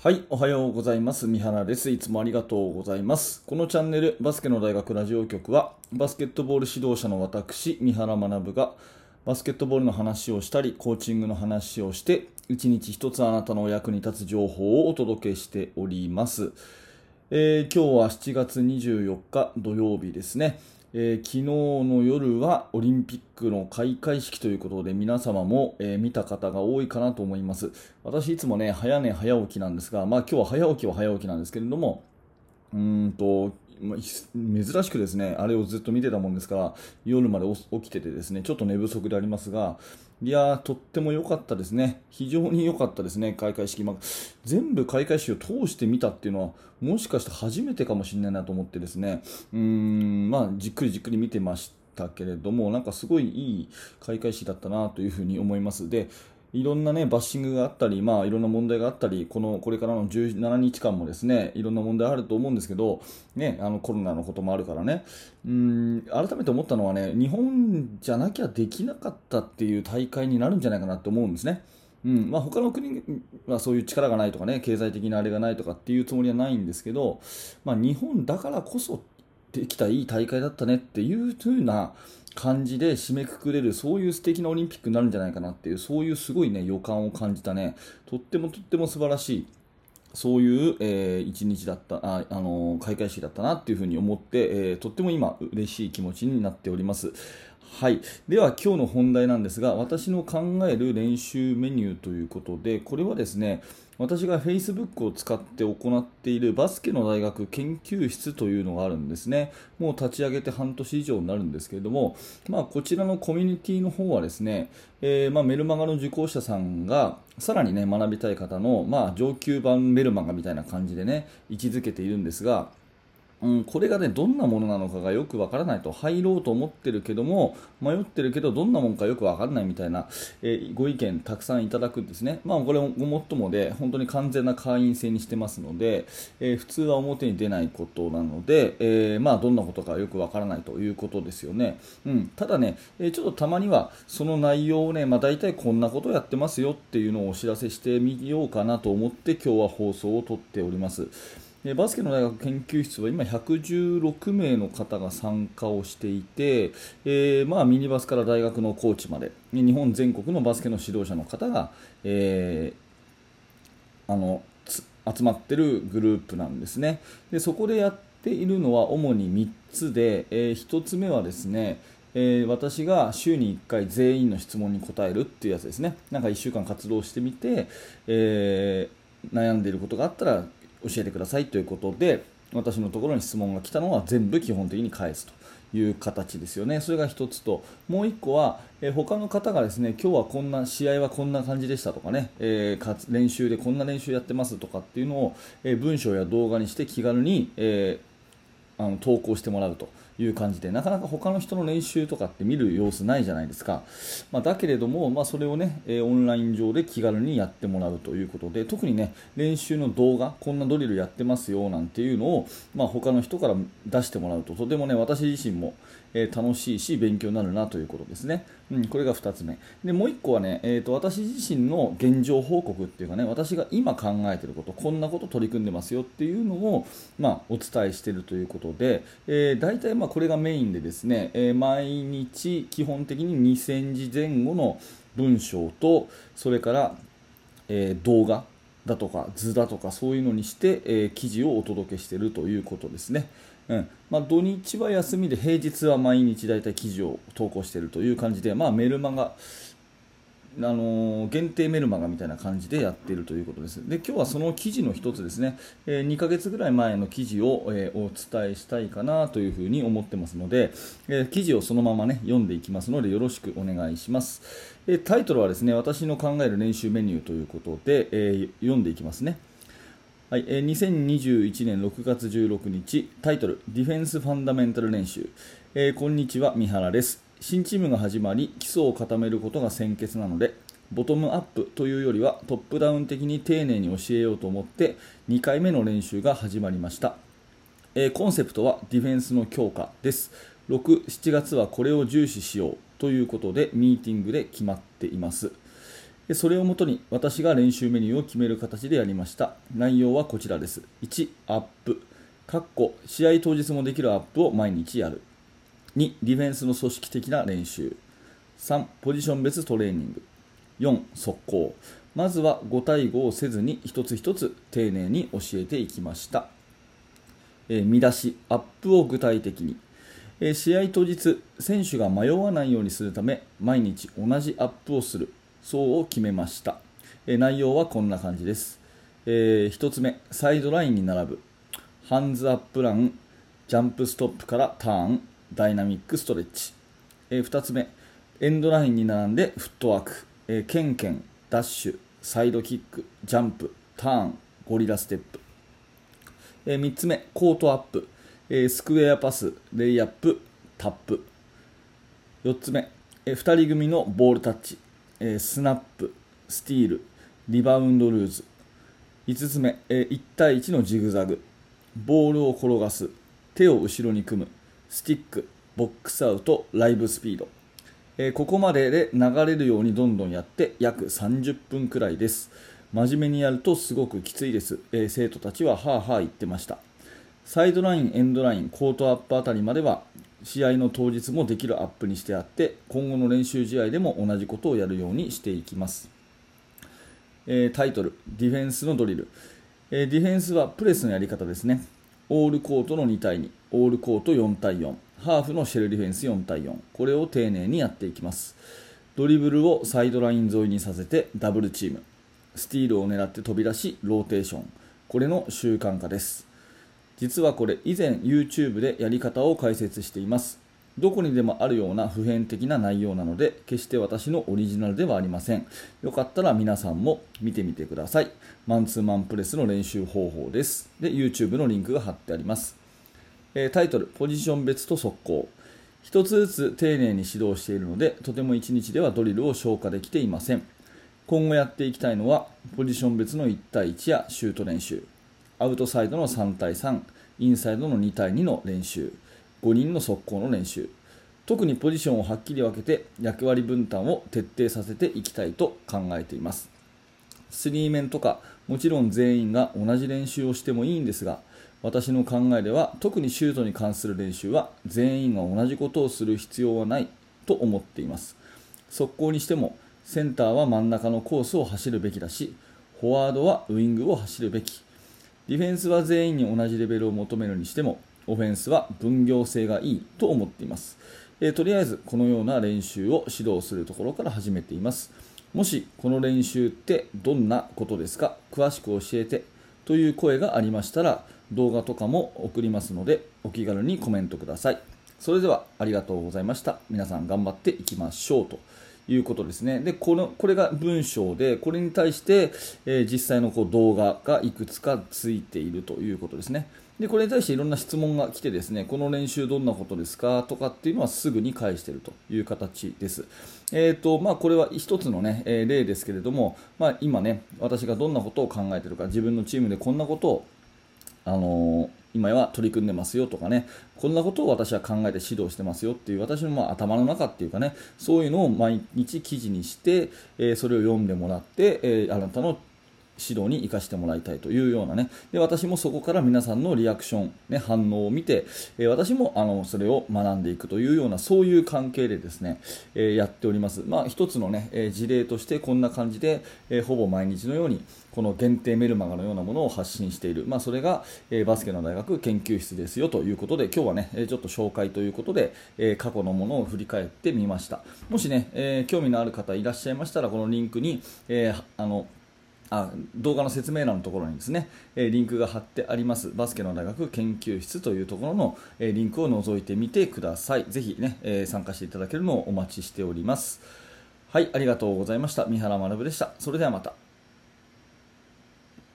はい、おはようございます。三原です。いつもありがとうございます。このチャンネル、バスケの大学ラジオ局は、バスケットボール指導者の私、三原学が、バスケットボールの話をしたり、コーチングの話をして、一日一つあなたのお役に立つ情報をお届けしております。えー今日は7月24日土曜日ですね。えー昨日の夜はオリンピックの開会式ということで皆様も、えー見た方が多いかなと思います。私いつもね早寝早起きなんですが、まあ、今日は早起きは早起きなんですけれどもうーんとまあ珍しくですねあれをずっと見てたもんですから夜まで起きててですねちょっと寝不足でありますがいやーとっても良かったですね。非常に良かったですね開会式、まあ、全部開会式を通して見たっていうのはもしかして初めてかもしれないなと思ってですね。うーんまあじっくりじっくり見てましたけれどもなんかすごいいい開会式だったなというふうに思います。でいろんなねバッシングがあったり、まあ、いろんな問題があったり、このこれからの17日間もですねいろんな問題あると思うんですけど、ね、あのコロナのこともあるからね、うん改めて思ったのはね、日本じゃなきゃできなかったっていう大会になるんじゃないかなと思うんですね。うんまあ、他の国はそういう力がないとかね、経済的なあれがないとかっていうつもりはないんですけど、まあ、日本だからこそできたいい大会だったねっていう風な感じで締めくくれるそういう素敵なオリンピックになるんじゃないかなっていうそういうすごいね予感を感じたね。とってもとっても素晴らしい。そういう、えー一日だったあ、あのー開会式だったなっていうふうに思って、えーとっても今嬉しい気持ちになっております。はい、では今日の本題なんですが私の考える練習メニューということでこれはですね私が Facebook を使って行っているバスケの大学研究室というのがあるんですね。もう立ち上げて半年以上になるんですけれども、まあ、こちらのコミュニティの方はですね、えーまあ、メルマガの受講者さんがさらにね学びたい方の、まあ、上級版メルマガみたいな感じでね位置づけているんですがうん、これがねどんなものなのかがよくわからないと入ろうと思ってるけども迷ってるけどどんなもんかよくわからないみたいな、えーご意見たくさんいただくんですね、まあ、これもごもっともで本当に完全な会員制にしてますので、えー普通は表に出ないことなので、えーまあ、どんなことかよくわからないということですよね、うん、ただね、えーちょっとたまにはその内容をね、まあ、大体こんなことをやってますよっていうのをお知らせしてみようかなと思って今日は放送を撮っております。でバスケの大学研究室は今116名の方が参加をしていて、えーまあ、ミニバスから大学のコーチまで日本全国のバスケの指導者の方が、えーあの集まっているグループなんですね。でそこでやっているのは主に3つで、え1つ目はですねえー私が週に1回全員の質問に答えるっていうやつですね。なんか1週間活動してみて、えー悩んでいることがあったら教えてくださいということで私のところに質問が来たのは全部基本的に返すという形ですよね。それが1つともう1個は、えー他の方がですね今日はこんな試合はこんな感じでしたとかね、えーか練習でこんな練習やってますとかっていうのを、えー文章や動画にして気軽に、えーあの投稿してもらうと。いう感じでなかなか他の人の練習とかって見る様子ないじゃないですか、まあ、だけれども、まあ、それをね、えオンライン上で気軽にやってもらうということで特にね練習の動画こんなドリルやってますよなんていうのを、まあ、他の人から出してもらうととてもね私自身も、え楽しいし勉強になるなということですね、うん、これが2つ目。でもう1個はね、えー、と私自身の現状報告っていうかね私が今考えていることこんなこと取り組んでますよっていうのを、まあ、お伝えしているということで、えー、大体まあこれがメインでですね、えー毎日基本的に2000字前後の文章とそれから、えー動画だとか図だとかそういうのにして、えー記事をお届けしているということですね。うんまあ、土日は休みで平日は毎日だいたい記事を投稿しているという感じで、まあ、メルマガあの限定メルマガみたいな感じでやっているということです。で今日はその記事の一つですね、え2ヶ月ぐらい前の記事を、えーお伝えしたいかなというふうに思ってますので、えー記事をそのままね読んでいきますのでよろしくお願いします。えタイトルはですね私の考える練習メニューということで、え読んでいきますね。はい、えー2021年6月16日タイトル「ディフェンスファンダメンタル練習」えーこんにちは三原です新チームが始まり基礎を固めることが先決なのでボトムアップというよりはトップダウン的に丁寧に教えようと思って2回目の練習が始まりました。えーコンセプトはディフェンスの強化です。6、7月はこれを重視しようということでミーティングで決まっています。それをもとに私が練習メニューを決める形でやりました。内容はこちらです。1アップ。かっこ試合当日もできるアップを毎日やる。2ディフェンスの組織的な練習。3ポジション別トレーニング。4速攻。まずは5対5をせずに一つ一つ丁寧に教えていきました、えー、見出しアップを具体的に、えー、試合当日選手が迷わないようにするため毎日同じアップをする。そうを決めました、えー、内容はこんな感じです、え1つ目サイドラインに並ぶ。ハンズアップランジャンプストップからターン。ダイナミックストレッチ、え2つ目。エンドラインに並んでフットワーク、えー、ケンケン、ダッシュ、サイドキック、ジャンプ、ターン、ゴリラステップ、えー、3つ目、コートアップ、えー、スクエアパス、レイアップ、タップ。4つ目、えー、2人組のボールタッチ、えー、スナップ、スティール、リバウンドルーズ。5つ目、えー、1対1のジグザグ。ボールを転がす。手を後ろに組む。スティックボックスアウトライブスピード。えー、ここまでで流れるようにどんどんやって約30分くらいです。真面目にやるとすごくきついです、えー、生徒たちははあはあ言ってました。サイドライン、エンドライン、コートアップあたりまでは試合の当日もできるアップにしてあって今後の練習試合でも同じことをやるようにしていきます、えー、タイトルディフェンスのドリル、えディフェンスはプレスのやり方ですね。オールコートの2対2オールコート4対4ハーフのシェルディフェンス4対4これを丁寧にやっていきます。ドリブルをサイドライン沿いにさせてダブルチーム。スティールを狙って飛び出しローテーション。これの習慣化です。実はこれ以前 YouTube でやり方を解説しています。どこにでもあるような普遍的な内容なので決して私のオリジナルではありません。よかったら皆さんも見てみてください。マンツーマンプレスの練習方法です。で YouTube のリンクが貼ってあります。えタイトル、ポジション別と速攻。1つずつ丁寧に指導しているので、とても1日ではドリルを消化できていません。今後やっていきたいのは、ポジション別の1対1やシュート練習、アウトサイドの3対3、インサイドの2対2の練習、5人の速攻の練習、特にポジションをはっきり分けて役割分担を徹底させていきたいと考えています。スリーメンとかもちろん全員が同じ練習をしてもいいんですが私の考えでは特にシュートに関する練習は全員が同じことをする必要はないと思っています。速攻にしてもセンターは真ん中のコースを走るべきだしフォワードはウイングを走るべき。ディフェンスは全員に同じレベルを求めるにしてもオフェンスは分業制がいいと思っています、えー、とりあえずこのような練習を指導するところから始めています。もしこの練習ってどんなことですか？詳しく教えてという声がありましたら動画とかも送りますのでお気軽にコメントください。それではありがとうございました。皆さん頑張っていきましょうということですね。でこのこれが文章でこれに対して、えー、実際のこう動画がいくつかついているということですね。でこれに対していろんな質問が来てですねこの練習どんなことですか？とかっていうのはすぐに返しているという形です。えーとまあ、これは一つの、ね、例ですけれども、まあ、今ね私がどんなことを考えているか自分のチームでこんなことをあの今は取り組んでますよとかねこんなことを私は考えて指導してますよっていう私のま頭の中っていうかねそういうのを毎日記事にして、えそれを読んでもらって、えあなたの指導に生かしてもらいたいというようなね。で私もそこから皆さんのリアクション、ね、反応を見て、え私もあのそれを学んでいくというようなそういう関係でですね、えやっております、まあ、一つの、ね、え事例としてこんな感じで、えほぼ毎日のようにこの限定メルマガのようなものを発信している、まあ、それが、えバスケの大学研究室ですよということで今日はねえちょっと紹介ということで、え過去のものを振り返ってみました。もしね、え興味のある方いらっしゃいましたらこのリンクに、えあのあ動画の説明欄のところにですね、えリンクが貼ってありますバスケの大学研究室というところの、えリンクを覗いてみてください。ぜひね、え参加していただけるのをお待ちしております。はい、ありがとうございました。三原学でした。それではまた。